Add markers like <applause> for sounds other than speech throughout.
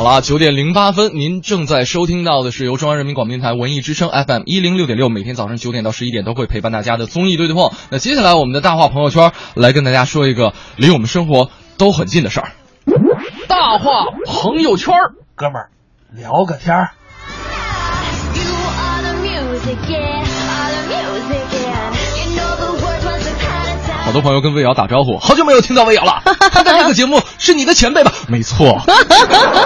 好了，九点零八分，您正在收听到的是由中央人民广播电台文艺之声 FM 一零六点六，每天早上九点到十一点都会陪伴大家的综艺对对碰。那接下来我们的大话朋友圈来跟大家说一个离我们生活都很近的事儿。大话朋友圈，哥们儿聊个天儿。好多朋友跟魏瑶打招呼，好久没有听到魏瑶了。<laughs> 他在这个节目是你的前辈吧？没错。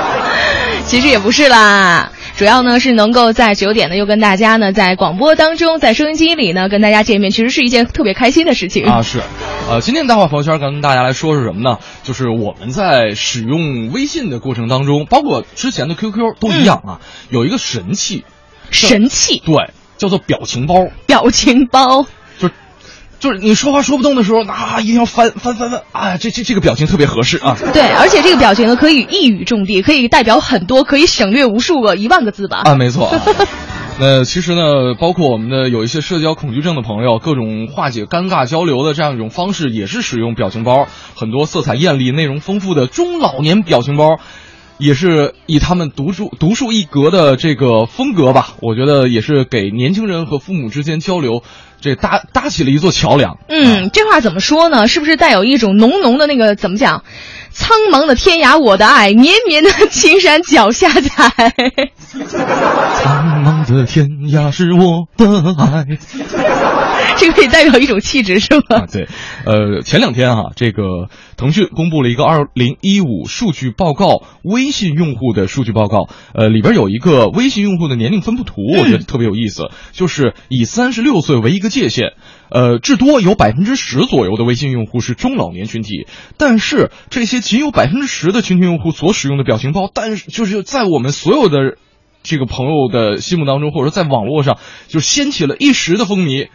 <laughs> 其实也不是啦，主要呢是能够在九点呢又跟大家呢在广播当中，在收音机里呢跟大家见面，其实是一件特别开心的事情啊。是，呃，今天大话朋友圈跟大家来说是什么呢？就是我们在使用微信的过程当中，包括之前的 QQ 都一样啊，有一个神器，神器，对，叫做表情包。表情包。就是你说话说不动的时候，啊，一定要翻翻翻翻，啊，这这这个表情特别合适啊。对，而且这个表情呢，可以一语中的，可以代表很多，可以省略无数个一万个字吧。啊，没错。<laughs> 那其实呢，包括我们的有一些社交恐惧症的朋友，各种化解尴尬交流的这样一种方式，也是使用表情包。很多色彩艳丽、内容丰富的中老年表情包，也是以他们独树独树一格的这个风格吧。我觉得也是给年轻人和父母之间交流。这搭搭起了一座桥梁。嗯，这话怎么说呢？是不是带有一种浓浓的那个怎么讲？苍茫的天涯我的爱，绵绵的青山脚下踩。苍茫的天涯是我的爱。<laughs> <laughs> 这个可以代表一种气质，是吗？对，呃，前两天哈，这个腾讯公布了一个二零一五数据报告，微信用户的数据报告。呃，里边有一个微信用户的年龄分布图，我觉得特别有意思，就是以三十六岁为一个界限，呃，至多有百分之十左右的微信用户是中老年群体，但是这些仅有百分之十的群体用户所使用的表情包，但是就是在我们所有的这个朋友的心目当中，或者说在网络上，就掀起了一时的风靡。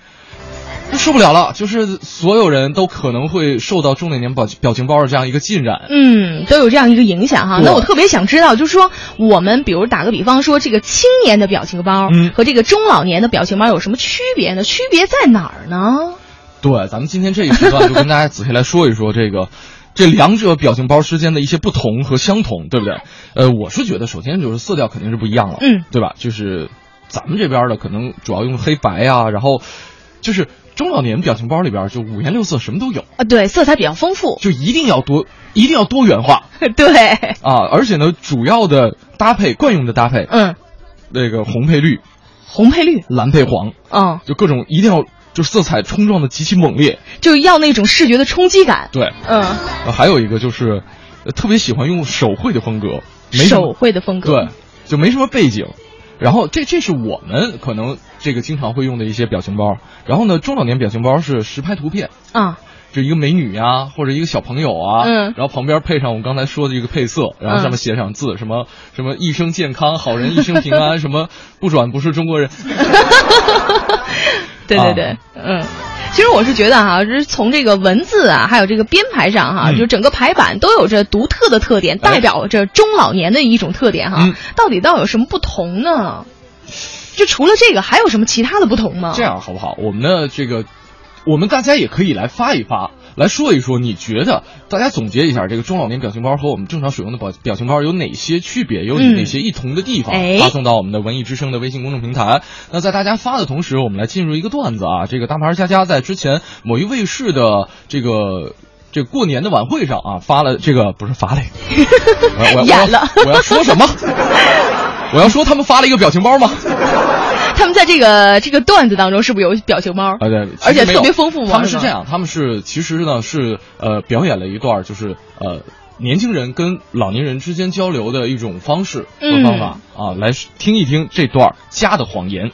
受不了了，就是所有人都可能会受到中老年表表情包的这样一个浸染，嗯，都有这样一个影响哈。那我特别想知道，就是说我们比如打个比方说，这个青年的表情包和这个中老年的表情包有什么区别呢？区别在哪儿呢？对，咱们今天这一时段就跟大家仔细来说一说这个这两者表情包之间的一些不同和相同，对不对？呃，我是觉得首先就是色调肯定是不一样了，嗯，对吧？就是咱们这边的可能主要用黑白啊，然后就是。中老年表情包里边就五颜六色，什么都有。啊，对，色彩比较丰富，<laughs> 就一定要多，一定要多元化，对。啊，而且呢，主要的搭配惯用的搭配，嗯，那个红配绿，红配绿，蓝配黄，嗯，就各种一定要就色彩冲撞的极其猛烈，就要那种视觉的冲击感，对，嗯，还有一个就是特别喜欢用手绘的风格，手绘的风格，对，就没什么背景。然后这这是我们可能这个经常会用的一些表情包。然后呢，中老年表情包是实拍图片啊，就一个美女啊，或者一个小朋友啊，嗯，然后旁边配上我们刚才说的这个配色，然后上面写上字，什么什么一生健康，好人一生平安，<laughs> 什么不转不是中国人。<laughs> 对对对，嗯。其实我是觉得哈，就是从这个文字啊，还有这个编排上哈，就整个排版都有着独特的特点，代表着中老年的一种特点哈。到底倒有什么不同呢？就除了这个，还有什么其他的不同吗？这样好不好？我们的这个，我们大家也可以来发一发。来说一说，你觉得大家总结一下，这个中老年表情包和我们正常使用的表表情包有哪些区别，有哪些异同的地方？发送到我们的文艺之声的微信公众平台。那在大家发的同时，我们来进入一个段子啊。这个大牌佳佳在之前某一卫视的这个这过年的晚会上啊，发了这个不是发了，<laughs> 演了，我要说什么？<laughs> 我要说他们发了一个表情包吗？<laughs> 他们在这个这个段子当中是不是有表情包？啊对，而且特别丰富吗？他们是这样，他们是其实呢是呃表演了一段就是呃年轻人跟老年人之间交流的一种方式和方法啊，来听一听这段家的谎言。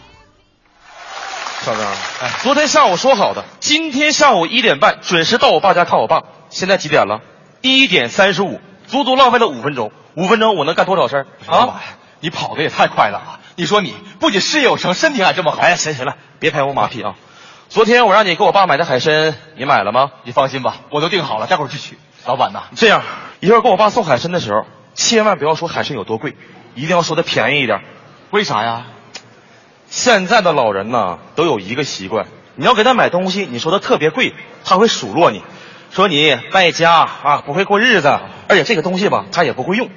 小张，哎，昨天下午说好的，今天下午一点半准时到我爸家看我爸。现在几点了？一点三十五，足足浪费了五分钟。五分钟我能干多少事儿啊？你跑的也太快了啊！你说你不仅事业有成，身体还这么好。哎，行行了，别拍我马屁啊！<laughs> 昨天我让你给我爸买的海参，你买了吗？你放心吧，我都订好了，待会儿去取。老板呐，这样一会儿给我爸送海参的时候，千万不要说海参有多贵，一定要说的便宜一点。为啥呀？现在的老人呐，都有一个习惯，你要给他买东西，你说的特别贵，他会数落你，说你败家啊，不会过日子，而且这个东西吧，他也不会用。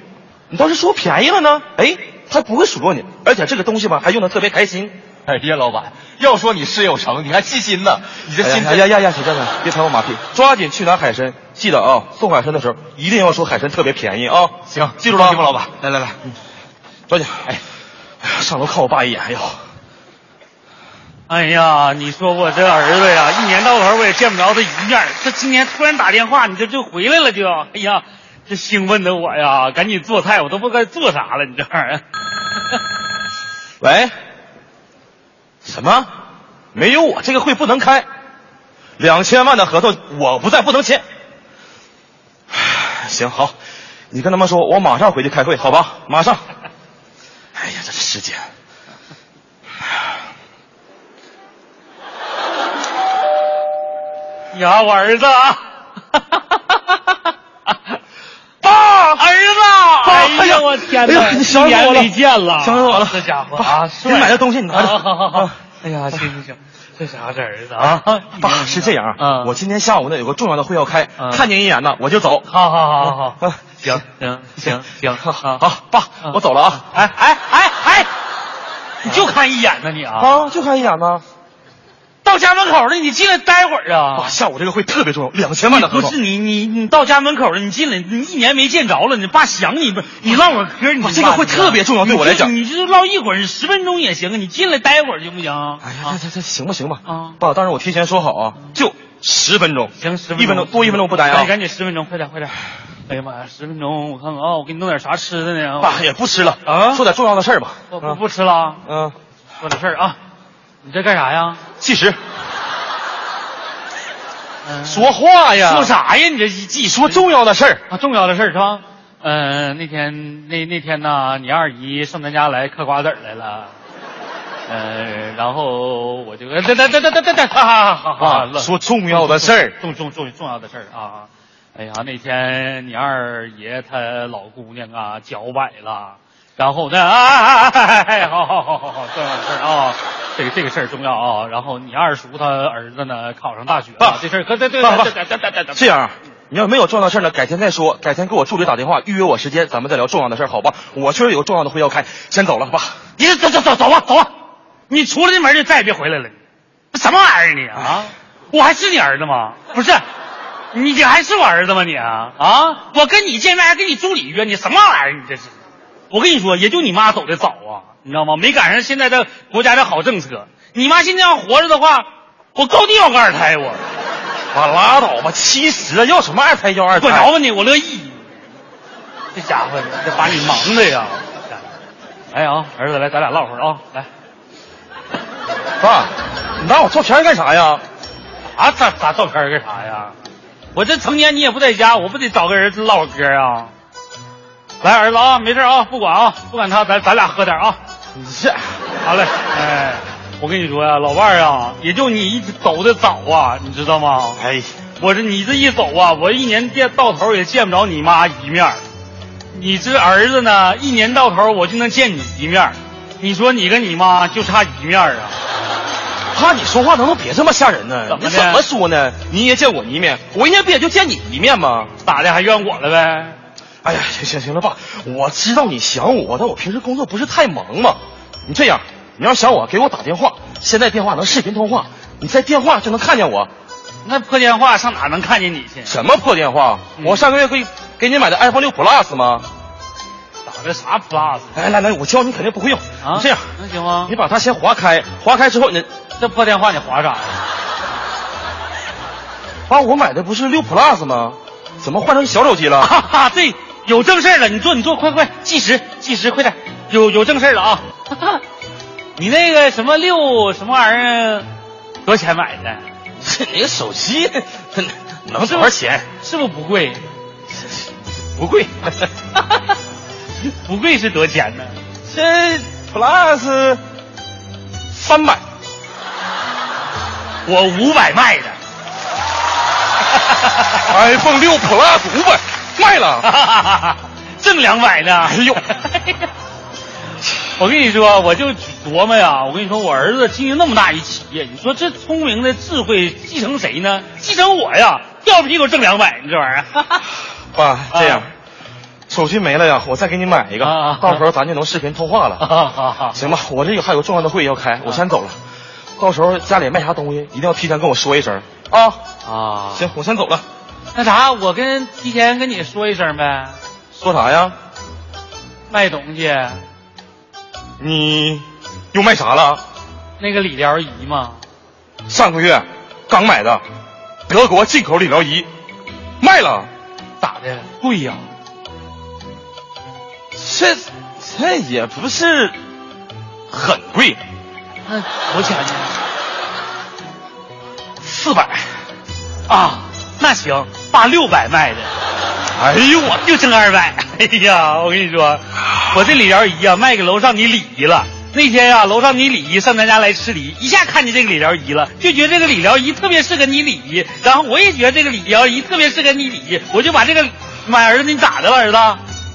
你倒是说便宜了呢？哎，他不会数落你，而且这个东西吧，还用的特别开心。哎呀，老板，要说你事业有成，你还细心呢。你这心哎呀呀呀，小将军，别拍我马屁，抓紧去拿海参。记得啊，送海参的时候一定要说海参特别便宜啊。行，记住了，放心吧，老板。来来来，抓紧。哎，上楼看我爸一眼，哎呦。哎呀，你说我这儿子呀，一年到头我也见不着他一面，这今天突然打电话，你这就回来了就，哎呀，这兴奋的我呀，赶紧做菜，我都不知道该做啥了，你这玩意儿。<laughs> 喂，什么？没有我这个会不能开，两千万的合同我不在不能签。<sighs> 行好，你跟他们说，我马上回去开会，好吧？马上。哎呀，这是时间。呀，我儿子啊！<laughs> 爸，儿子！爸哎呀，我天哪！哎呀你想死我了一年没见了，想死我了这家伙爸啊，给你买的东西你拿着好好好啊。哎呀，行行行，这家伙这儿子啊啊，，爸是这样啊我今天下午呢有个重要的会要开，嗯看您一眼呢我就走。好好好好行行行行，好好好，爸，我走了啊。哎哎哎哎，你就看一眼呢你啊！啊，就看一眼呢。到家门口了，你进来待会儿啊爸，！下午这个会特别重要，两千万的合同。不是你你你到家门口了，你进来，你一年没见着了，你爸想你不？你唠会儿嗑，你这个会特别重要对我来讲你就唠一会儿，十分钟也行啊，你进来待会儿行不行？哎呀，这这这行吧行吧。啊爸，当然我提前说好啊，就十分钟。行，十一分钟多一分钟不耽赶紧啊。赶紧十分钟，快点快点！哎呀妈呀，十分钟，我看看啊，我给你弄点啥吃的呢？爸也不吃了啊说点重要的事儿吧。不不不吃了，嗯，说点事儿啊。你这干啥呀？计时。嗯说话呀。说？啥呀？你这一记说重要的事儿。啊，重要的事儿是吧？呃，那天那那天呢，你二姨上咱家来嗑瓜子儿来了，呃，然后我就等等等等等等等，哈哈哈哈啊，说重要的事儿。重重重重要的事儿啊！哎呀，那天你二爷他老姑娘啊脚崴了，然后呢，啊，哎，好好好好好，重要的事儿啊，这个这个事儿重要啊。然后你二叔他儿子呢考上大学了，这事儿可对对爸爸对对对对对，这样，你要没有重要的事儿呢，改天再说。改天给我助理打电话，预约我时间，咱们再聊重要的事儿，好吧？我确实有个重要的会要开，先走了，爸。你走走走走吧走吧，你出了这门就再也别回来了。什么玩意儿你啊？我还是你儿子吗？不是，你这还是我儿子吗你啊？啊！我跟你见面还跟你助理约，你什么玩意儿？你这是？我跟你说，也就你妈走的早啊，你知道吗？没赶上现在的国家的好政策。你妈现在要活着的话，我高低要个二胎我。我拉倒吧，七十了，要什么二胎要二胎？管着吧你，我乐意。这家伙，这把你忙的呀！来啊，儿子，来，咱俩唠会儿啊，来。爸，你拿我照片干啥呀？啊，咋咋照片干啥呀？我这成年你也不在家，我不得找个人唠会儿嗑啊？来，儿子啊，没事啊，不管啊，不管他，咱咱俩喝点啊。你这好嘞，哎，我跟你说呀、老伴儿啊，也就你一走的早啊，你知道吗？哎，我这你这一走啊，我一年见到头也见不着你妈一面儿你这儿子呢，一年到头我就能见你一面儿你说你跟你妈就差一面儿啊？怕，你说话能不能别这么吓人呢？怎么你怎么说呢？你也见我一面，我一年不也就见你一面吗？咋的还怨我了呗？哎呀，行行行了，爸，我知道你想我，但我平时工作不是太忙嘛。你这样，你要想我，给我打电话，现在电话能视频通话，你在电话就能看见我。那破电话上哪能看见你去？什么破电话？嗯我上个月给给你买的 iPhone 六 Plus 吗？打的啥 Plus 来来来，我教你肯定不会用。啊？你这样，能行吗你？把它先划开，划开之后，你这破电话你划啥呀？<laughs> 爸，我买的不是六 Plus 吗？怎么换成小手机了？<laughs> 哈哈，对，有正事儿了，你坐你坐，快快计时计时，快点，有有正事儿了啊！<laughs> 你那个什么六什么玩意儿，多少钱买的？你个手机 <laughs> 能多少钱？是不是不贵？不贵，<laughs> 不贵是多少钱呢？这 Plus 三百。我五百卖的。iPhone 六 Plus 五百卖了。<laughs> 挣两百呢。哎呦，<laughs> 我跟你说，我就琢磨呀，我跟你说，我儿子经营那么大一企业，你说这聪明的智慧继承谁呢？继承我呀，掉屁股挣两百，你这玩意儿。<laughs> 爸，这样，手机没了呀，我再给你买一个，到时候咱就能视频通话了。啊好好，行吧，我这有还有重要的会议要开，我先走了。到时候家里卖啥东西，一定要提前跟我说一声啊。啊，行，我先走了。那啥，我跟提前跟你说一声呗，说啥呀？卖东西你又卖啥了？那个理疗仪嘛，上个月刚买的，德国进口理疗仪，卖了。咋的？贵呀？这这也不是很贵，那多少钱呢？四百。啊，那行，八六百卖的。哎呦我，就挣二百。哎呀，我跟你说，我这理疗仪啊，卖给楼上你李姨了。那天啊，楼上你李姨上咱家来吃梨，一下看见这个理疗仪了，就觉得这个理疗仪特别适合你李姨。然后我也觉得这个理疗仪特别适合你李姨，我就把这个买儿子，你咋的了，儿子？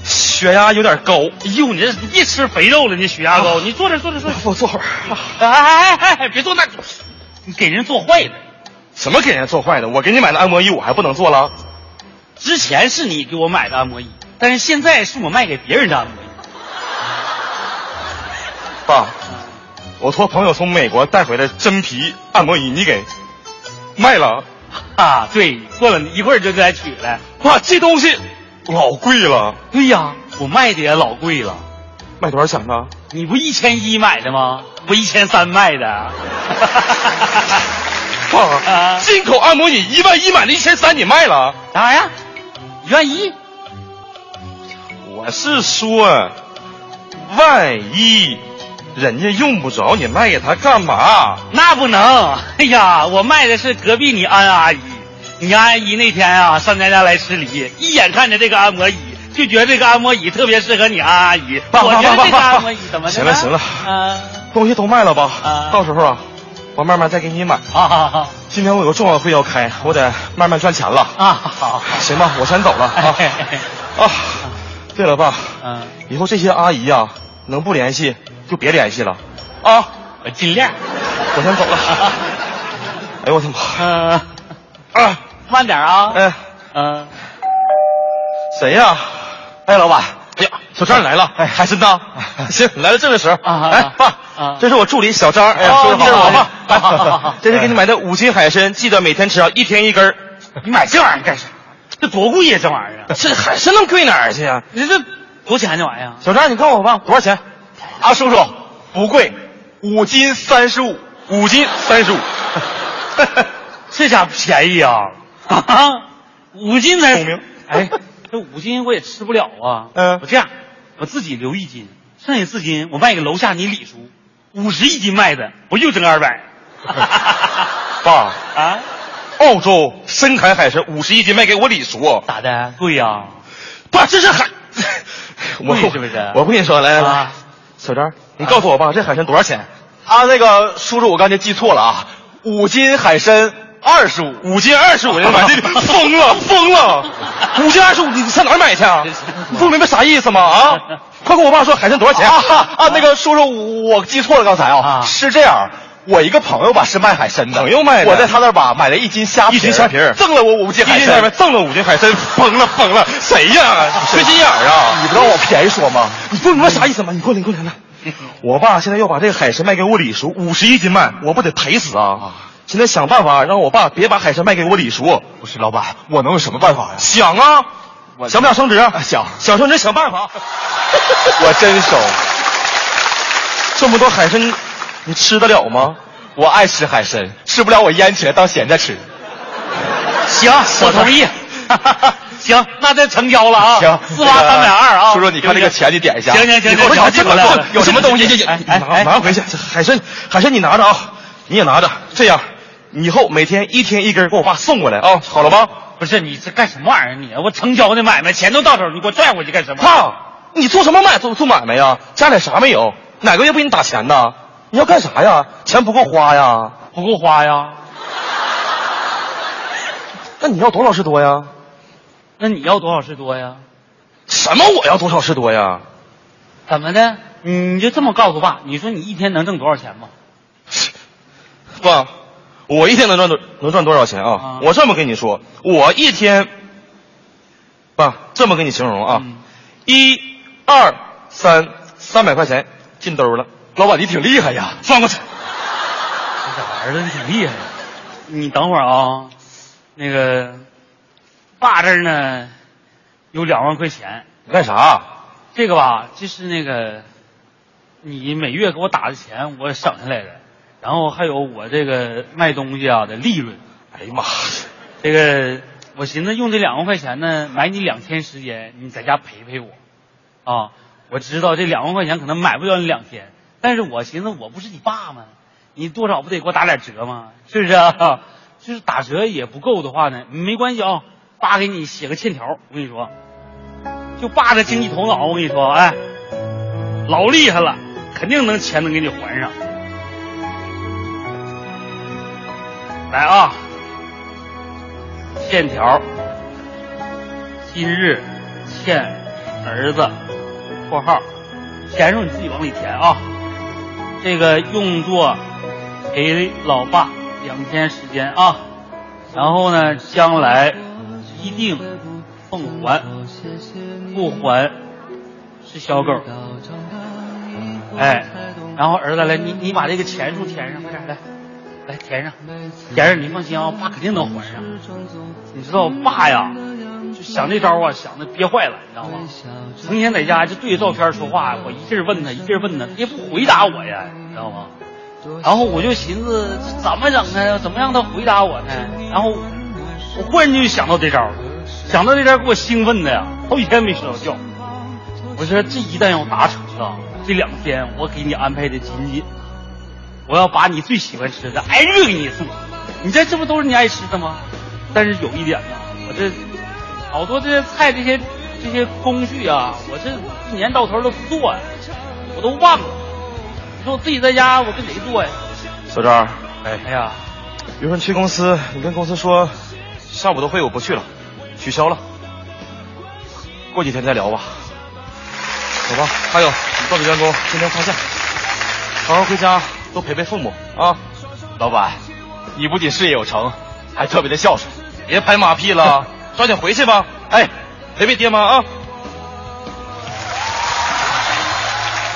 血压有点高。哎呦，你这你别吃肥肉了，你血压高。你坐这坐这坐这。我坐会儿。哎哎哎哎，别坐那，你给人坐坏的。什么给人家做坏的？我给你买的按摩椅，我还不能做了？之前是你给我买的按摩椅，但是现在是我卖给别人的按摩椅。爸，我托朋友从美国带回来真皮按摩椅，你给卖了？啊，对，过了一会儿就来取来。哇，这东西老贵了，对呀，我卖的也老贵了。卖多少钱呢？你不一千一买的吗？我一千三卖的。<laughs> 爸，啊进口按摩椅一万一买的，一千三你卖了？啥呀？一万一？我是说，万一人家用不着，你卖给他干嘛？那不能！<laughs> 哎呀，我卖的是隔壁你安阿姨。你安阿姨那天啊上咱家来吃梨，一眼看见这个按摩椅，就觉得这个按摩椅特别适合你安阿姨。我觉得这按摩椅怎么的行了行了啊东西都卖了吧？啊到时候啊，我慢慢再给你买。好好好今天我有个重要会要开，我得慢慢赚钱了。啊好。行吧，我先走了啊啊！对了，爸，嗯，以后这些阿姨呀、能不联系就别联系了啊！我尽量。我先走了。<laughs> 哎呦我的妈！嗯，啊，慢点啊。哎，嗯，谁呀？哎，老板。哎呀，小张你来了，哎，海参呢？行，来了正是时候。啊哎，爸啊，这是我助理小张，哎说的好，爸，这是给你买的五斤海参，记得每天吃啊，一天一根儿。<laughs> 你买这玩意儿干啥？这多贵呀，这玩意儿！这海参能贵哪儿去呀？你这多钱这玩意儿？小张，你告诉我吧，多少钱？啊，叔叔，<laughs> 不贵，五斤三十五，五斤三十五。<laughs> 这家伙便宜啊！啊五斤才聪明哎，这五斤我也吃不了啊。嗯我这样，我自己留一斤，剩下四斤我卖给楼下你李叔，五十一斤卖的，我又挣二百。<laughs> 爸，啊？澳洲深海海参五十一斤卖给我李叔。咋的？贵呀、爸，这是海，<laughs> 我贵是不是我跟你说，来来来啊，小张，你告诉我爸，这海参多少钱？啊，那个叔叔，我刚才记错了啊，五斤海参二十五。五斤二十五，<laughs> 人买这疯了疯了！五斤二十五，你上哪儿买去啊？<laughs> 你不明白啥意思吗？啊！快跟我爸说海参多少钱？啊啊，那个叔叔，我记错了，刚才啊，啊是这样。我一个朋友吧是卖海参的，朋友卖的我在他那儿吧买了一斤虾皮，一斤虾皮儿赠了我五斤海参。赠了五斤海参，疯了疯了！谁呀？<laughs> 缺心眼儿啊！你不让我便宜说吗？你不明白啥意思吗？你过来，你过来来。我爸现在要把这个海参卖给我李叔，五十一斤卖，我不得赔死啊！现在想办法让我爸别把海参卖给我李叔。不是老板，我能有什么办法呀？想啊，想不想升职？想想升职想办法。<laughs> 我真熟，这么多海参，你吃得了吗？我爱吃海参，吃不了我腌起来当咸菜吃。行，我同意。<laughs> 行，那这成交了啊！行，四八三百二啊！叔叔，你看这个钱，你点一下。行行行行你回行行行去这个有什么东西？哎哎拿哎拿回去。海参，海参你拿着啊，你也拿着。这样，以后每天一天一根，给我爸送过来啊，好了吗？不是你这干什么玩意儿你？我成交的买卖钱都到手，你给我拽回去干什么？爸，你做什么买做做买卖呀？家里啥没有？哪个月不给你打钱呢？你要干啥呀？钱不够花呀？不够花呀？<laughs> 那你要多少是多呀？那你要多少是多呀？什么我要多少是多呀？怎么的？你就这么告诉爸？你说你一天能挣多少钱吗？爸，我一天能赚多能赚多少钱啊？啊我这么跟你说，我一天，爸这么跟你形容啊，嗯一、二、三，三百块钱进兜了。老板，你挺厉害呀！放过去。这儿子你挺厉害，你等会儿啊，那个爸这儿呢有两万块钱，你干啥？这个吧，就是那个你每月给我打的钱，我省下来的，然后还有我这个卖东西啊的利润。哎呀妈呀！这个我寻思用这两万块钱呢，买你两天时间，你在家陪陪我，啊，我知道这两万块钱可能买不了你两天，但是我寻思我不是你爸吗？你多少不得给我打点折吗？是不是啊？就是打折也不够的话呢，没关系啊，爸给你写个欠条。我跟你说，就爸这经济头脑，我跟你说，哎，老厉害了，肯定能钱能给你还上。来啊，欠条，今日欠儿子（括号）钱数你自己往里填啊。这个用作。陪老爸两天时间啊，然后呢，将来一定奉还，不还是小狗。哎，然后儿子来，你你把这个钱数填上，快点来，来填上，填上，你放心啊，爸肯定能还上。你知道我爸呀，就想这招啊，想的憋坏了，你知道吗？成天在家就对着照片说话，我一阵问他，一阵问他，他也不回答我呀，你知道吗？然后我就寻思怎么整呢？怎么让他回答我呢？然后我忽然就想到这招，想到这招给我兴奋的呀，好几天没睡着觉。我说这一旦要达成了，这两天我给你安排的紧紧，我要把你最喜欢吃的挨个给你送。你这这不都是你爱吃的吗？但是有一点呢，我这好多这些菜这些这些工序啊，我这一年到头都不做呀，我都忘了。你说我自己在家，我跟谁做呀？小张，哎哎呀，一会儿去公司，你跟公司说，下午的会我不去了，取消了。过几天再聊吧。走吧。还有，你告诉员工今天放假，好好回家多陪陪父母啊。老板，你不仅事业有成，还特别的孝顺。别拍马屁了，<laughs> 抓紧回去吧。哎，陪陪爹妈啊。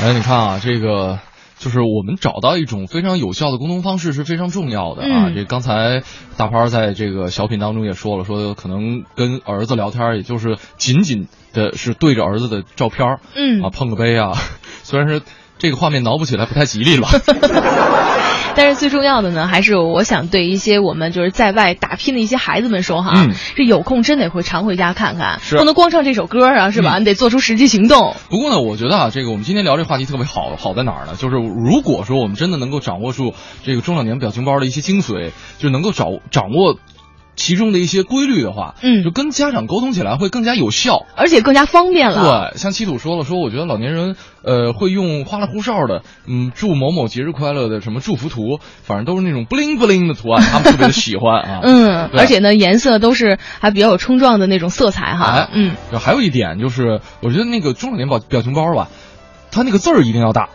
哎，你看啊，这个。就是我们找到一种非常有效的沟通方式是非常重要的啊！这刚才大潘在这个小品当中也说了，说可能跟儿子聊天，也就是仅仅的是对着儿子的照片嗯啊碰个杯啊，<laughs> 虽然是这个画面挠不起来不太吉利了。<laughs> 但是最重要的呢，还是我想对一些我们就是在外打拼的一些孩子们说哈，这有空真得回常回家看看，不能光唱这首歌啊，是吧？你得做出实际行动。不过呢，我觉得啊，这个我们今天聊这话题特别好，好在哪儿呢？就是如果说我们真的能够掌握住这个中老年表情包的一些精髓，就能够掌掌握。其中的一些规律的话，嗯，就跟家长沟通起来会更加有效，而且更加方便了。对，像七土说了，说我觉得老年人，呃，会用花里胡哨的，嗯，祝某某节日快乐的什么祝福图，反正都是那种不灵不灵的图案，他们特别的喜欢啊。<laughs> 嗯，而且呢，颜色都是还比较有冲撞的那种色彩哈。嗯，还有一点就是，我觉得那个中老年表表情包吧，它那个字儿一定要大。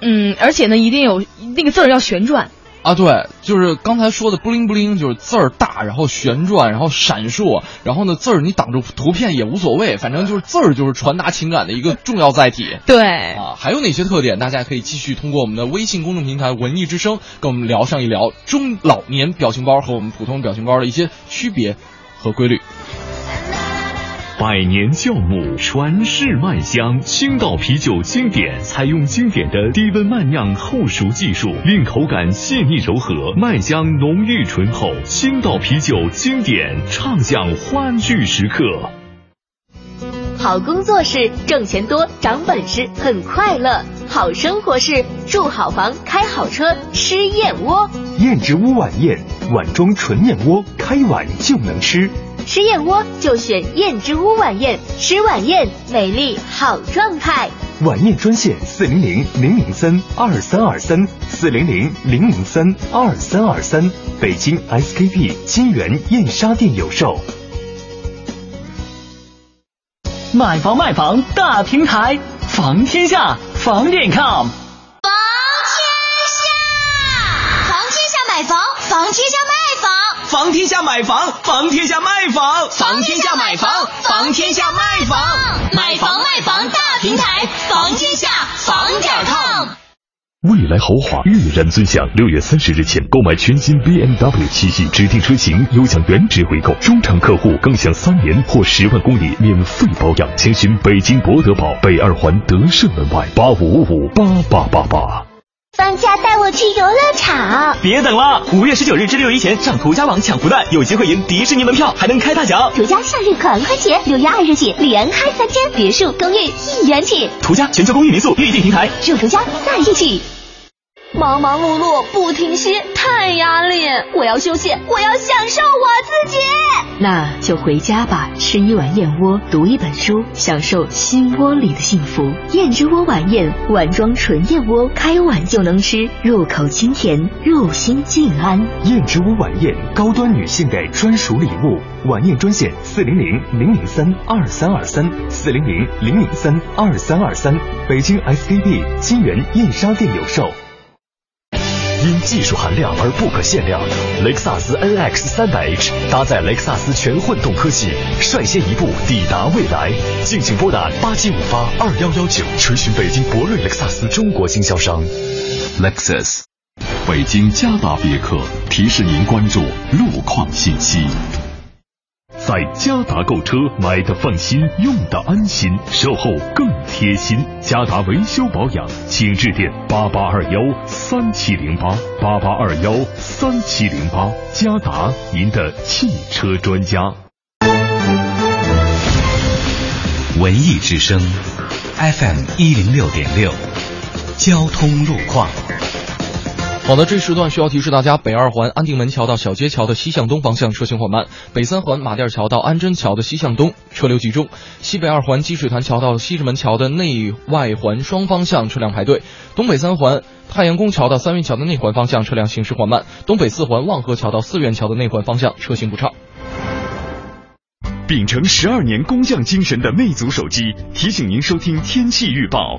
嗯，而且呢，一定有那个字儿要旋转。啊，对，就是刚才说的不灵不灵，就是字儿大，然后旋转，然后闪烁，然后呢字儿你挡住图片也无所谓，反正就是字儿就是传达情感的一个重要载体。对啊，还有哪些特点？大家可以继续通过我们的微信公众平台“文艺之声”跟我们聊上一聊中老年表情包和我们普通表情包的一些区别和规律。百年酵母，传世麦香。青岛啤酒经典采用经典的低温慢酿后熟技术，令口感细腻柔和，麦香浓郁醇厚。青岛啤酒经典，畅享欢聚时刻。好工作是挣钱多，长本事，很快乐。好生活是住好房，开好车，吃燕窝。燕之屋晚宴，碗中纯燕窝，开碗就能吃。吃燕窝就选燕之屋晚宴，吃晚宴美丽好状态。晚宴专线：四零零零零三二三二三，四零零零零三二三二三。北京 SKP 金源燕莎店有售。买房卖房大平台，房天下房点 com。房天下，房天下买房，房天下卖房。房天下买房，房天下卖房，房天下买房，房天下卖房，买房卖房大平台，房天下房点 com。未来豪华跃然尊享，六月三十日前购买全新 BMW 七系指定车型，有享原值回购，中长客户更享三年或十万公里免费保养。请询北京博德堡北二环德胜门外八五五五八八八八。放假带我去游乐场！别等了，五月十九日至六一前上途家网抢福袋，有机会赢迪士尼门票，还能开大奖。途家夏日狂欢节，六月二日起，连开三天，别墅、公寓一元起。途家全球公寓民宿预订平台，祝途家在一起。忙忙碌碌不停歇，太压力！我要休息，我要享受我自己。那就回家吧，吃一碗燕窝，读一本书，享受心窝里的幸福。燕之窝晚宴，碗装纯燕窝，开碗就能吃，入口清甜，入心静安。燕之窝晚宴，高端女性的专属礼物。晚宴专线：四零零零零三二三二三，四零零零零三二三二三。北京 SKP 金源燕莎店有售。因技术含量而不可限量，雷克萨斯 NX 300h 搭载雷克萨斯全混动科技，率先一步抵达未来。敬请拨打八七五八二幺幺九，垂询北京博瑞雷克萨斯中国经销商。Lexus，北京嘉达别克提示您关注路况信息。在嘉达购车，买的放心，用的安心，售后更贴心。嘉达维修保养，请致电八八二幺三七零八八八二幺三七零八。嘉达，您的汽车专家。文艺之声，FM 一零六点六，交通路况。好的，这时段需要提示大家：北二环安定门桥到小街桥的西向东方向车行缓慢；北三环马甸桥到安贞桥的西向东车流集中；西北二环积水潭桥到西直门桥的内外环双方向车辆排队；东北三环太阳宫桥到三元桥的内环方向车辆行驶缓慢；东北四环望河桥到四元桥的内环方向车行不畅。秉承十二年工匠精神的魅族手机提醒您收听天气预报。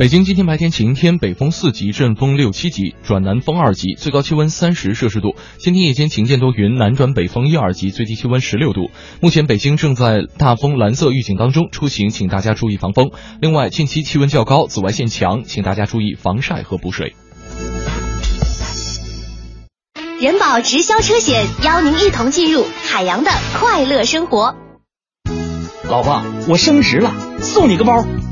北京今天白天晴天，北风四级，阵风六七级，转南风二级，最高气温三十摄氏度。今天夜间晴间多云，南转北风一二级，最低气温十六度。目前北京正在大风蓝色预警当中，出行请大家注意防风。另外，近期气温较高，紫外线强，请大家注意防晒和补水。人保直销车险邀您一同进入海洋的快乐生活。老婆，我升职了，送你个包。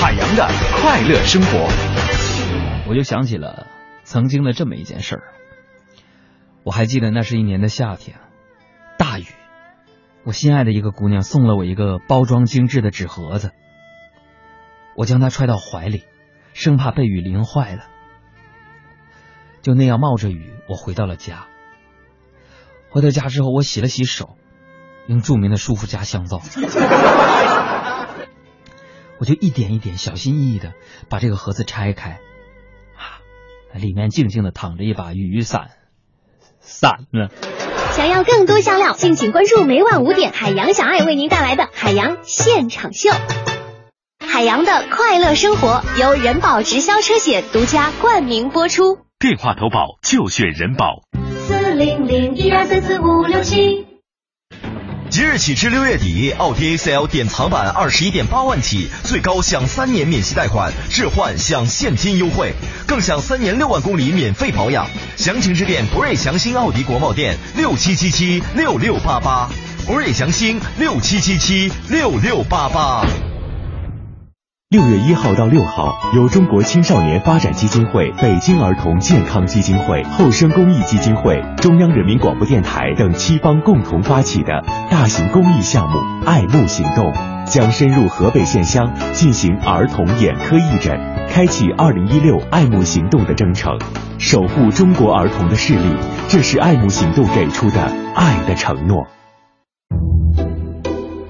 海洋的快乐生活，我就想起了曾经的这么一件事儿。我还记得那是一年的夏天，大雨。我心爱的一个姑娘送了我一个包装精致的纸盒子，我将它揣到怀里，生怕被雨淋坏了。就那样冒着雨，我回到了家。回到家之后，我洗了洗手，用著名的舒肤佳香皂。我就一点一点小心翼翼的把这个盒子拆开，啊，里面静静的躺着一把雨伞，伞呢。想要更多香料，敬请关注每晚五点海洋小爱为您带来的海洋现场秀。海洋的快乐生活由人保直销车险独家冠名播出。电话投保就选人保。四零零一二三四五六七。即日起至六月底，奥迪 A4L 典藏版二十一点八万起，最高享三年免息贷款，置换享现金优惠，更享三年六万公里免费保养。详情致电博瑞祥兴奥迪国贸店六七七七六六八八，博瑞祥兴六七七七六六八八。六月一号到六号，由中国青少年发展基金会、北京儿童健康基金会、后生公益基金会、中央人民广播电台等七方共同发起的大型公益项目“爱慕行动”，将深入河北县乡进行儿童眼科义诊，开启二零一六爱慕行动的征程，守护中国儿童的视力，这是爱慕行动给出的爱的承诺。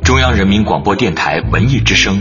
中央人民广播电台文艺之声。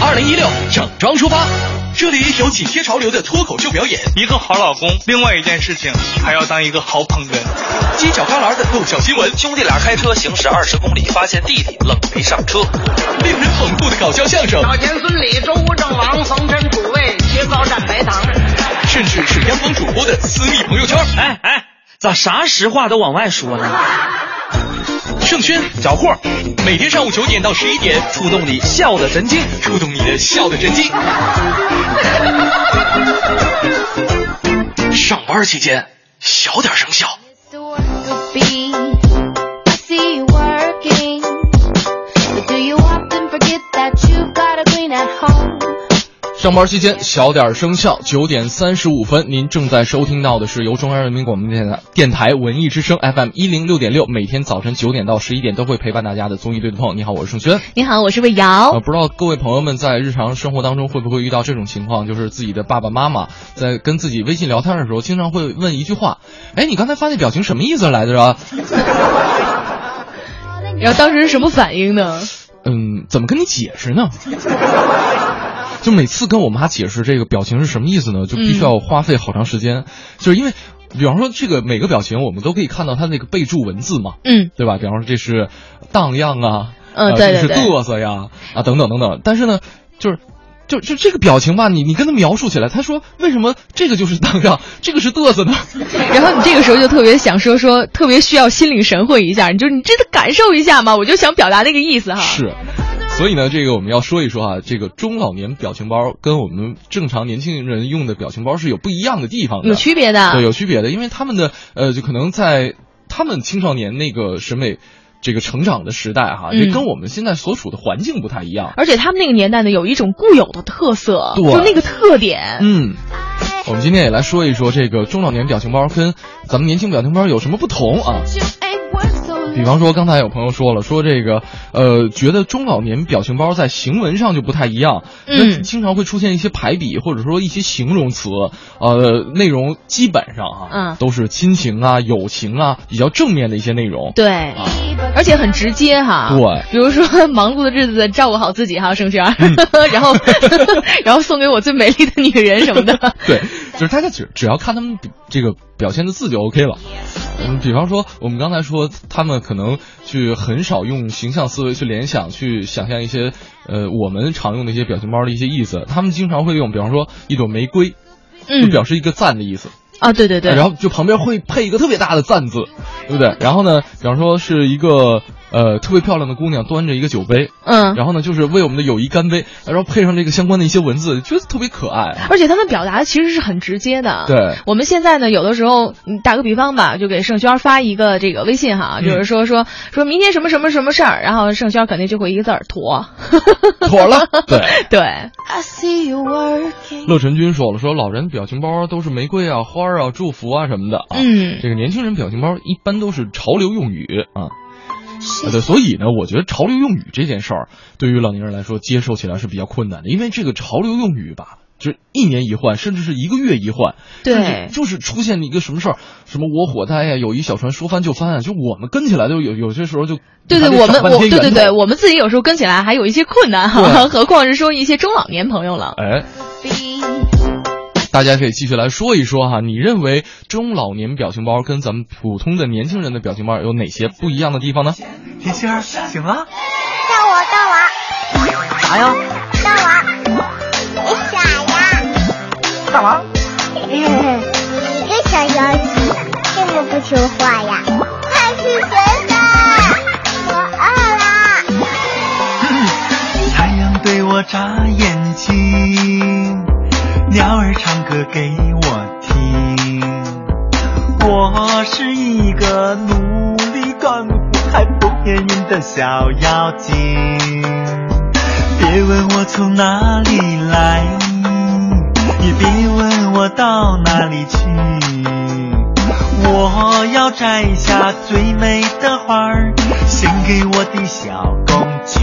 二零一六整装出发，这里有紧贴潮流的脱口秀表演，一个好老公，另外一件事情还要当一个好捧哏，犄角旮旯的逗笑新闻，兄弟俩开车行驶二十公里，发现弟弟冷没上车，令人捧腹的搞笑相声，小田孙李周吴郑王冯陈楚卫切糕蘸白糖，甚至是央广主播的私密朋友圈。哎哎，咋啥实话都往外说呢？盛轩小霍，每天上午九点到十一点，触动你笑的神经，触动你的笑的神经。上班期间小点声笑。上班期间小点声效。九点三十五分，您正在收听到的是由中央人民广播电台电台文艺之声 FM 一零六点六，每天早晨九点到十一点都会陪伴大家的综艺对对碰。你好，我是盛轩。你好，我是魏瑶。不知道各位朋友们在日常生活当中会不会遇到这种情况，就是自己的爸爸妈妈在跟自己微信聊天的时候，经常会问一句话：“哎，你刚才发那表情什么意思来着？”然后当时是什么反应呢？嗯，怎么跟你解释呢？就每次跟我妈解释这个表情是什么意思呢，就必须要花费好长时间，就是因为，比方说这个每个表情我们都可以看到它那个备注文字嘛，嗯，对吧？比方说这是荡漾啊，嗯，这是嘚瑟呀，啊等等等等。但是呢，就是就就这个表情吧，你你跟他描述起来，他说为什么这个就是荡漾，这个是嘚瑟呢？<laughs> 然后你这个时候就特别想说说，特别需要心领神会一下，你就你真的感受一下嘛，我就想表达那个意思哈。是。所以呢，这个我们要说一说啊，这个中老年表情包跟我们正常年轻人用的表情包是有不一样的地方的，有区别的，对，有区别的，因为他们的呃，就可能在他们青少年那个审美这个成长的时代哈，也跟我们现在所处的环境不太一样，而且他们那个年代呢，有一种固有的特色，就那个特点。嗯，我们今天也来说一说这个中老年表情包跟咱们年轻表情包有什么不同啊。比方说，刚才有朋友说了，说这个，呃，觉得中老年表情包在行文上就不太一样，嗯，经常会出现一些排比或者说一些形容词，呃，内容基本上哈，嗯，都是亲情啊、友情啊，比较正面的一些内容，对，啊，而且很直接哈，对，比如说 <laughs> 忙碌的日子照顾好自己哈，盛轩，<laughs> 然后 <laughs> 然后送给我最美丽的女人什么的，对，就是大家只只要看他们这个表现的字就 OK 了，嗯，比方说我们刚才说他们。可能去很少用形象思维去联想，去想象一些呃我们常用的一些表情包的一些意思。他们经常会用，比方说一朵玫瑰，就表示一个赞的意思啊，对对对，然后就旁边会配一个特别大的赞字，对不对？然后呢，比方说是一个。呃，特别漂亮的姑娘端着一个酒杯，嗯，然后呢，就是为我们的友谊干杯，然后配上这个相关的一些文字，觉得特别可爱。而且他们表达的其实是很直接的。对，我们现在呢，有的时候，打个比方吧，就给盛轩发一个这个微信哈，就是说说说明天什么什么什么事儿，然后盛轩肯定就会一个字儿妥，<laughs> 妥了。对 <laughs> 对。乐晨君说了，说老人表情包都是玫瑰啊、花啊、祝福啊什么的啊，嗯，这个年轻人表情包一般都是潮流用语啊。啊，对，所以呢，我觉得潮流用语这件事儿，对于老年人来说接受起来是比较困难的，因为这个潮流用语吧，就是一年一换，甚至是一个月一换，对，就是出现一个什么事儿，什么我火灾呀，友谊小船说翻就翻啊，就我们跟起来都有有些时候就对对，我们我对对对，我们自己有时候跟起来还有一些困难哈，何况是说一些中老年朋友了，哎。大家可以继续来说一说哈，你认为中老年表情包跟咱们普通的年轻人的表情包有哪些不一样的地方呢？甜心儿醒了，到我到我，啥呀？到我，你傻呀。大王。你个小妖精，这么不听话呀？快去学习！我饿了。太阳对我眨眼睛，鸟儿唱歌给我听。我是一个努力干活还不粘人的小妖精。别问我从哪里来，也别问我到哪里去。我要摘下最美的花儿，献给我的小公举。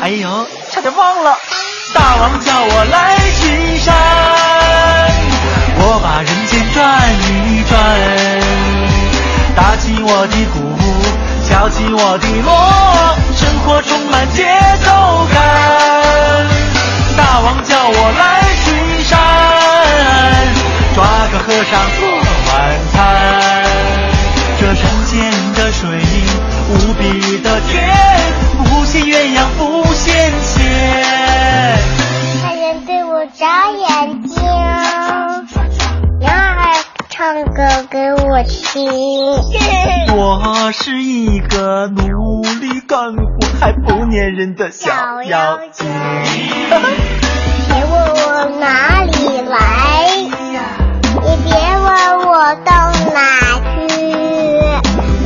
哎呦，差点忘了，大王叫我来巡山，我把人间转一转，打起我的鼓，敲起我的锣，生活充满节奏感。大王叫我来巡山，抓个和尚做晚餐。我听。我是一个努力干活还不粘人的小妖精。别问我哪里来，也别问我到哪去。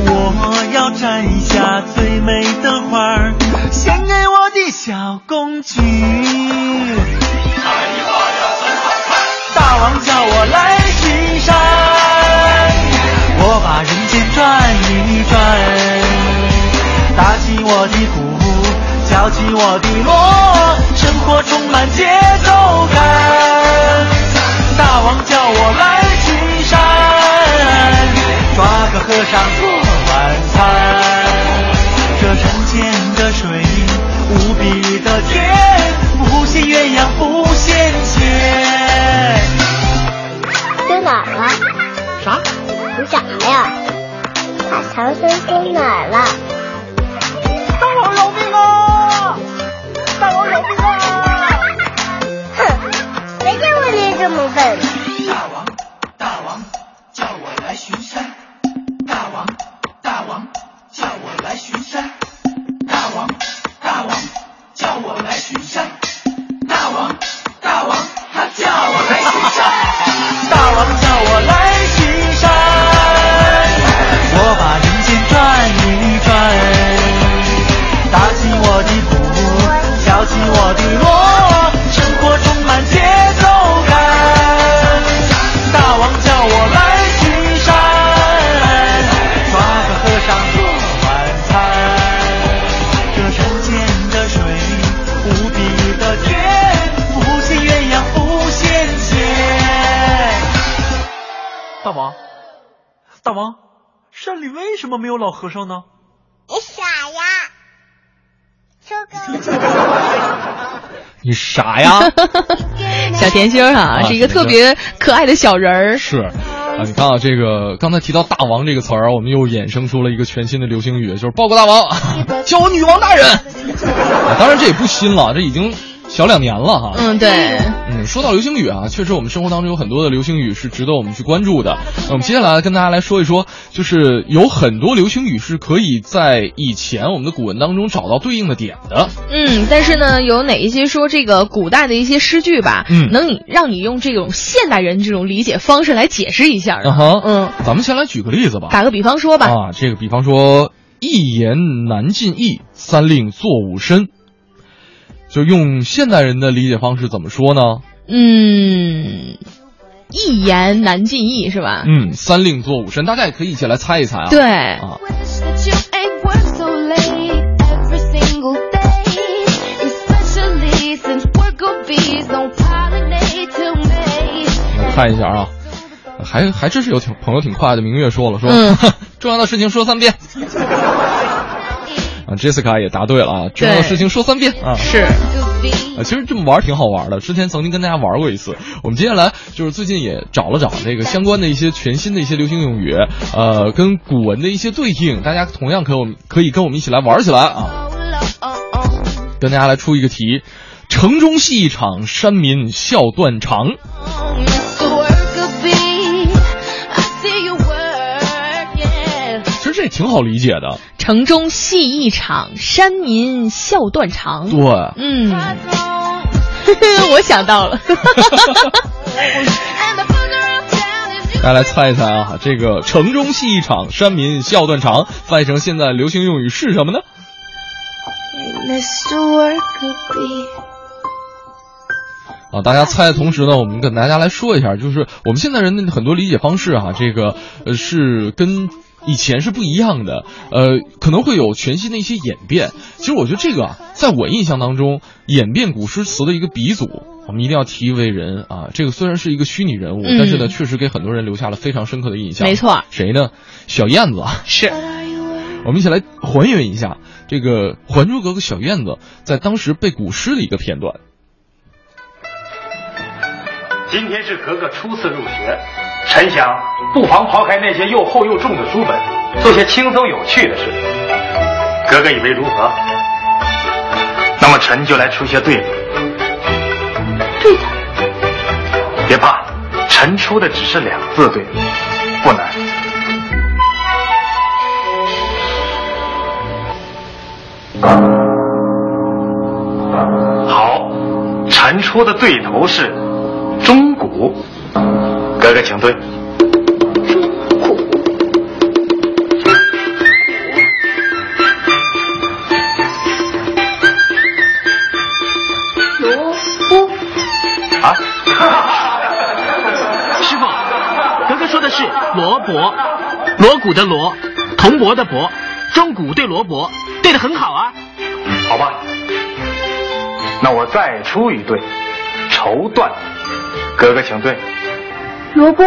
我要摘下最美的花儿，献给我的小公举。大王叫我来我的鼓，敲起我的锣，生活充满节奏感。大王叫我来巡山，抓个和尚做没有老和尚呢？你傻呀？<laughs> 你傻呀？<laughs> 小甜心哈、啊是一个特别可爱的小人儿。是啊，你看啊，这个刚才提到“大王”这个词儿，我们又衍生出了一个全新的流行语，就是报告大王，<laughs> 叫我女王大人。啊当然这也不新了，这已经小两年了哈。嗯，对。嗯，说到流星雨啊，确实我们生活当中有很多的流星雨是值得我们去关注的。那我们接下来跟大家来说一说，就是有很多流星雨是可以在以前我们的古文当中找到对应的点的。嗯，但是呢，有哪一些说这个古代的一些诗句吧，嗯能你让你用这种现代人这种理解方式来解释一下呢？嗯哼，嗯，咱们先来举个例子吧。打个比方说吧，啊，这个比方说“一言难尽意，三令作五申”，就用现代人的理解方式怎么说呢？嗯，一言难尽意是吧？嗯，三令作五申，大家也可以一起来猜一猜啊。对啊，来看一下啊，还还真是有挺朋友挺快的。明月说了说，嗯 <laughs> 重要的事情说三遍。<laughs> 啊，Jessica 也答对了啊，重要的事情说三遍啊。是。啊，其实这么玩儿挺好玩的。之前曾经跟大家玩过一次。我们接下来就是最近也找了找这个相关的一些全新的一些流行用语，呃，跟古文的一些对应，大家同样可我们可以跟我们一起来玩起来啊。跟大家来出一个题：城中戏一场，山民笑断肠。实这挺好理解的。城中戏一场，山民笑断肠。对，嗯，<laughs> 我想到了。<laughs> 大家来猜一猜啊，这个城中戏一场，山民笑断肠，翻译成现在流行用语是什么呢？啊，大家猜的同时呢，我们跟大家来说一下，就是我们现在人的很多理解方式哈，这个呃是跟以前是不一样的，呃可能会有全新的一些演变。其实我觉得这个啊，在我印象当中，演变古诗词的一个鼻祖，我们一定要提一位人啊。这个虽然是一个虚拟人物，嗯但是呢，确实给很多人留下了非常深刻的印象。没错，谁呢？小燕子。是。我们一起来还原一下这个《还珠格格》小燕子在当时背古诗的一个片段。今天是格格初次入学，臣想不妨抛开那些又厚又重的书本，做些轻松有趣的事。格格以为如何？那么臣就来出些对子。对子？别怕，臣出的只是两字对子，不难。好，臣出的对头是钟鼓，格格请对。萝卜啊，<laughs> 师傅，格格说的是罗伯，锣鼓的锣，铜锣的钹，钟鼓对罗伯，对的很好啊。好吧，那我再出一对，绸缎，格格请对。萝卜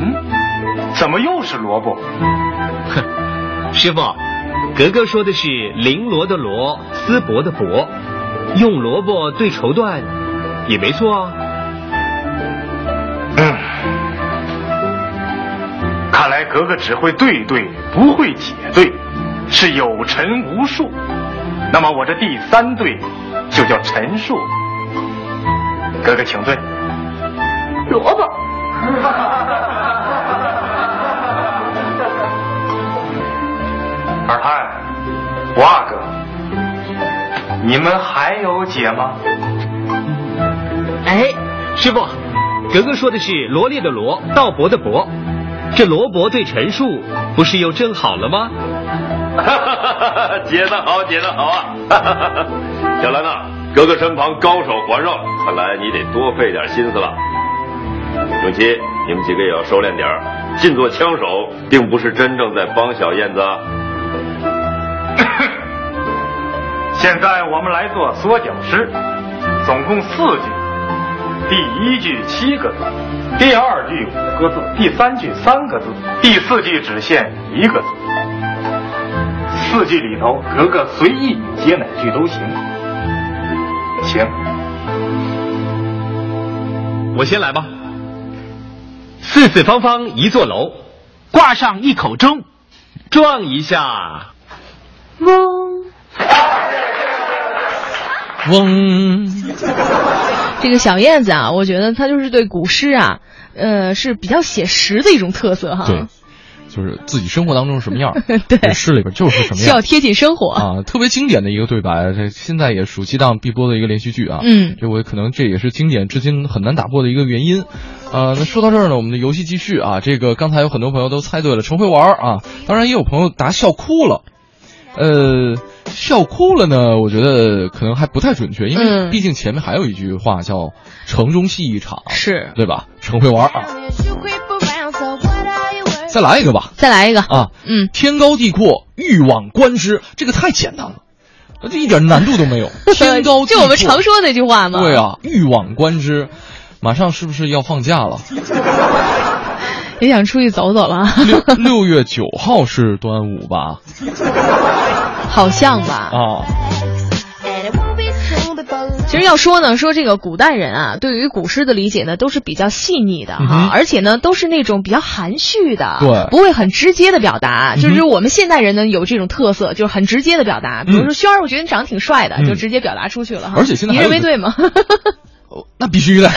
嗯，怎么又是萝卜？哼，师傅，格格说的是绫罗的罗，丝帛的帛，用萝卜对绸缎，也没错啊。嗯，看来格格只会对对，不会解对，是有陈无数。那么我这第三对就叫陈述。哥哥请对。萝卜。二太，五阿哥，你们还有解吗？哎，师傅，格格说的是罗列的罗，道伯的伯，这罗伯对陈述，不是又正好了吗？<laughs> 解得好，解得好啊！小兰呐，哥哥身旁高手环绕，看来你得多费点心思了。永琪，你们几个也要收敛点儿，尽做枪手，并不是真正在帮小燕子啊。<laughs> 现在我们来做缩脚诗，总共四句。第一句七个字，第二句五个字，第三句三个字，第四句只限一个字。四季里头，格格随意接哪句都行。行，我先来吧。四四方方一座楼，挂上一口钟，撞一下，嗡。嗡。这个小燕子啊，我觉得它就是对古诗啊，呃，是比较写实的一种特色哈。对，就是自己生活当中是什么样，<laughs> 对，诗里边就是什么样，需要贴近生活啊。特别经典的一个对白，这现在也暑期档必播的一个连续剧啊。嗯，这我可能这也是经典至今很难打破的一个原因。呃，那说到这儿呢，我们的游戏继续啊。这个刚才有很多朋友都猜对了，陈慧玩啊，当然也有朋友答笑哭了。呃，笑哭了呢，我觉得可能还不太准确，因为毕竟前面还有一句话叫“城中戏一场”，是对吧？陈慧玩啊，再来一个吧，再来一个啊，嗯，天高地阔，欲往观之，这个太简单了，这一点难度都没有。<laughs> 天高地阔，就我们常说那句话嘛。对啊，欲往观之，马上是不是要放假了？也想出去走走了。六六月九号是端午吧？<laughs> 好像吧。啊。其实要说呢，说这个古代人啊，对于古诗的理解呢，都是比较细腻的哈，而且呢，都是那种比较含蓄的，对，不会很直接的表达。就是我们现代人呢，有这种特色，就是很直接的表达。比如说轩儿，我觉得你长得挺帅的，就直接表达出去了哈。而且现在你认为对吗？<laughs> 那必须的。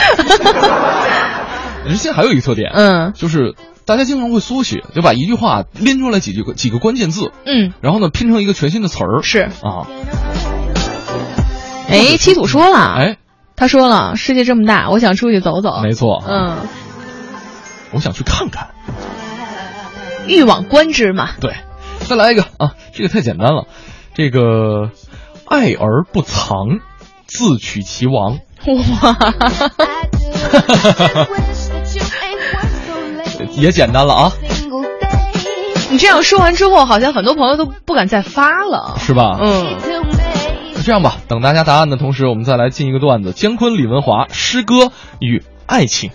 <laughs> 人现在还有一个特点，嗯，就是大家经常会缩写，就把一句话拎出来几句几个关键字，嗯，然后呢拼成一个全新的词儿，是啊。哎，<laughs> 七土说了，哎，他说了，世界这么大，我想出去走走。没错，嗯，我想去看看，欲往观之嘛。对，再来一个啊，这个太简单了，这个爱而不藏，自取其亡。哇，<laughs> 也简单了啊。你这样说完之后，好像很多朋友都不敢再发了，是吧？嗯。这样吧，等大家答案的同时，我们再来进一个段子：姜昆、李文华诗歌与爱情。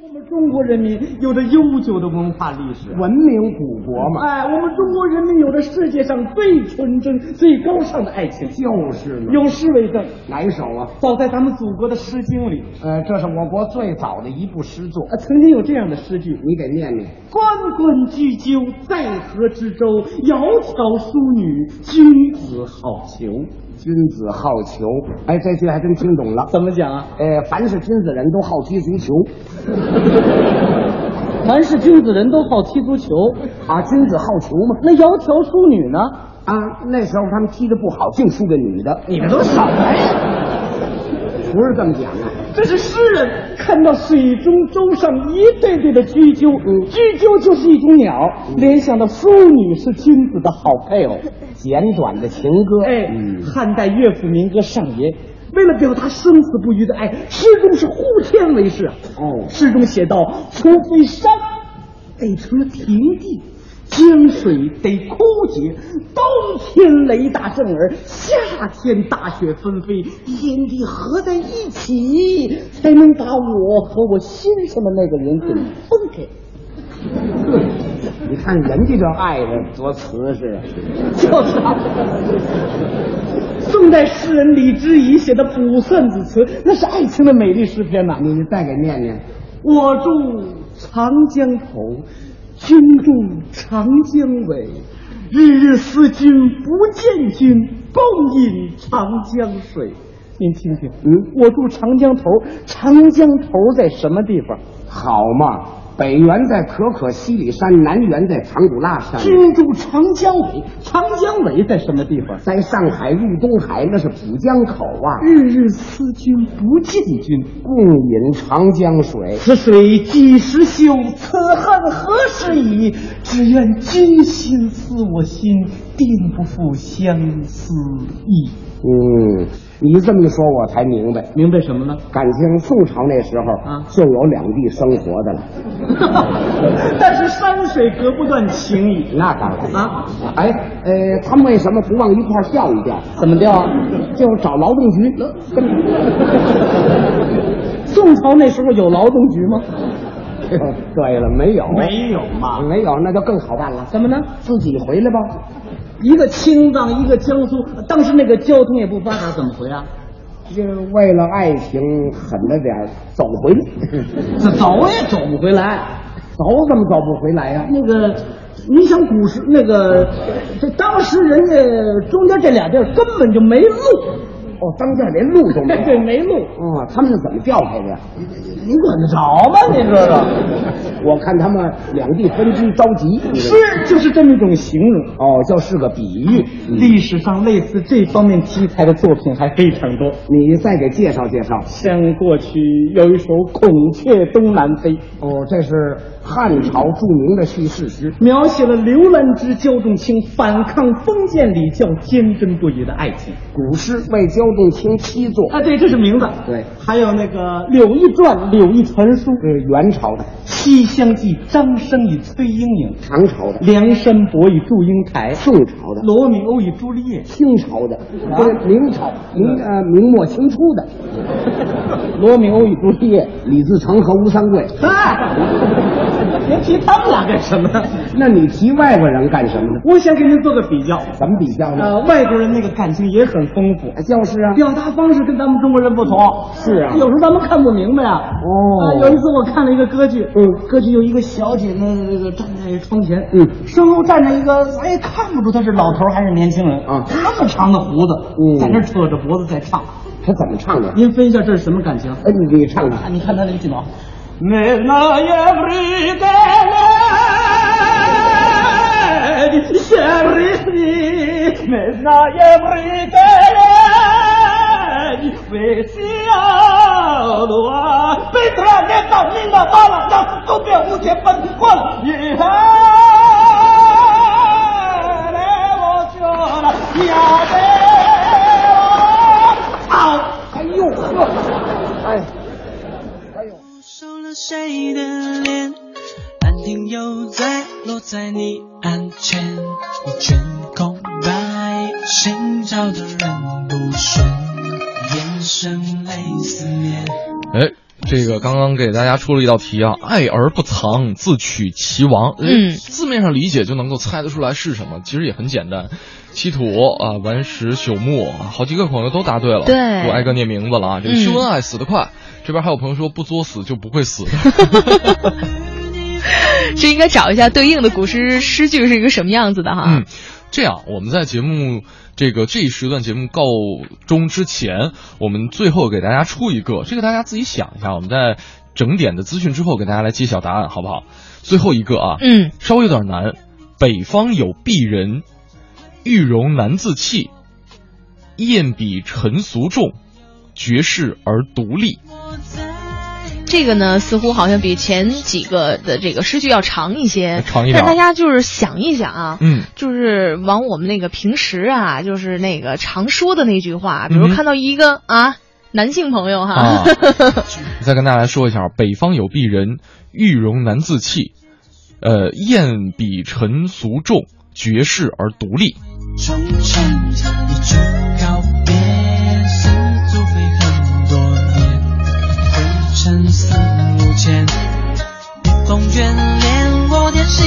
我们中国人民有着悠久的文化历史，文明古国嘛。哎，我们中国人民有着世界上最纯真、最高尚的爱情。就是嘛。有诗为证，哪一首啊？早在咱们祖国的《诗经》里，呃，这是我国最早的一部诗作。啊，曾经有这样的诗句，你给念念：关关雎鸠，在河之洲。窈窕淑女，君子好逑。君子好逑，哎，这句还真听懂了。怎么讲啊？呃，凡是君子人都好踢足球。<laughs> 凡是君子人都好踢足球啊，君子好逑嘛。那窈窕淑女呢？啊，那时候他们踢的不好，净输给女的。你们都什么呀？不是这么讲啊，这是诗人看到水中舟上一对对的雎鸠，雎鸠就是一种鸟，联想到淑女是君子的好配偶。<laughs> 简短的情歌，哎，汉代乐府民歌上言，为了表达生死不渝的爱，诗中是呼天为誓啊。哦，诗中写道：除非山得成了平地，江水得枯竭，冬天雷打震耳，夏天大雪纷飞，天地合在一起，才能把我和我心上的那个人给分开。<laughs> 你看人家这爱的多瓷实，就是啊。宋代诗人李之仪写的《卜算子》词，那是爱情的美丽诗篇呐。你再给念念：我住长江头，君住长江尾，日日思君不见君，共饮长江水。您听听，嗯，我住长江头，长江头在什么地方？好嘛。北缘在可可西里山，南缘在长古拉山。君住长江尾，长江尾在什么地方？在上海入东海，那是浦江口啊。日日思君不见君，共饮长江水。此水几时休？此恨何时已？只愿君心似我心，定不负相思意。嗯。你这么一说，我才明白，明白什么呢？感情宋朝那时候啊，就有两地生活的了。<laughs> 但是山水隔不断情谊，那当然啊。哎，呃，他们为什么不往一块调一调？怎么调啊？就找劳动局。跟宋朝那时候有劳动局吗？<laughs> 对了，没有，没有嘛，没有，那就更好办了。怎么呢？自己回来吧。一个青藏，一个江苏，当时那个交通也不发达，怎么回啊？就为了爱情狠了点，走回来。这 <laughs> 走也走不回来，走怎么走不回来呀、那个，你想古时那个，这当时人家中间这俩地儿根本就没路。哦，当家连路都没有，<laughs> 对，没路。啊，他们是怎么调配的？你管得着吗？你知道？我看他们两地分居着急，是就是这么一种形容。哦，叫是个比喻。历史上类似这方面题材的作品还非常多。你再给介绍介绍。像过去有一首《孔雀东南飞》，哦，这是汉朝著名的叙事诗，描写了刘兰芝、焦仲卿反抗封建礼教坚贞不渝的爱情。古诗为焦仲卿七作啊，对，这是名字。对，还有那个《柳毅传》《柳毅传书》，是元朝的；《西厢记》张生与崔莺莺，唐朝的；《梁山伯与祝英台》，宋朝的；《罗密欧与朱丽叶》，清朝的；不是明朝明呃明末清初的，<laughs>《罗密欧与朱丽叶》，李自成和吴三桂。嗨，别提他们俩干什么？<laughs> 那你提外国人干什么呢？我想给您做个比较，怎么比较呢？呃，外国人那个感情也很丰富，就是啊，表达方式跟咱们中国人不同。是啊，有时候咱们看不明白啊。哦，有一次我看了一个歌剧，嗯，歌剧有一个小姐呢，这个站在窗前，嗯，身后站着一个，咱也，看不出他是老头还是年轻人啊，那么长的胡子，嗯，在那扯着脖子在唱。他怎么唱的？您分析一下这是什么感情？哎，你你唱唱，你看他那个劲头。微笑路啊，被突然间到命了，到了，让都变无钱奔过了，以后来我说了，要得好，哎呦呵，哎。谁的脸？安停又在落在你案前，一圈空白，心照的人不顺，眼神泪思念。哎，这个刚刚给大家出了一道题啊，爱而不藏，自取其亡。嗯，字面上理解就能够猜得出来是什么，其实也很简单，七土啊，顽石朽木，好几个朋友都答对了，对，我挨个念名字了啊。这个秀恩爱死得快，嗯、这边还有朋友说不作死就不会死。<laughs> 这应该找一下对应的古诗诗句是一个什么样子的哈。嗯，这样我们在节目这个这一时段节目告终之前，我们最后给大家出一个，这个大家自己想一下，我们在整点的资讯之后给大家来揭晓答案，好不好？最后一个啊，嗯，稍微有点难。北方有鄙人，玉容难自弃，艳比尘俗重，绝世而独立。这个呢，似乎好像比前几个的这个诗句要长一些，长一点。但大家就是想一想啊，嗯，就是往我们那个平时啊，就是那个常说的那句话，比如看到一个、嗯、啊男性朋友哈，啊、<laughs> 再跟大家来说一下，北方有鄙人，玉容难自弃，呃，艳比尘俗重，绝世而独立。从前一句告别，似足飞很多年。沉思无前，一封眷恋，我点西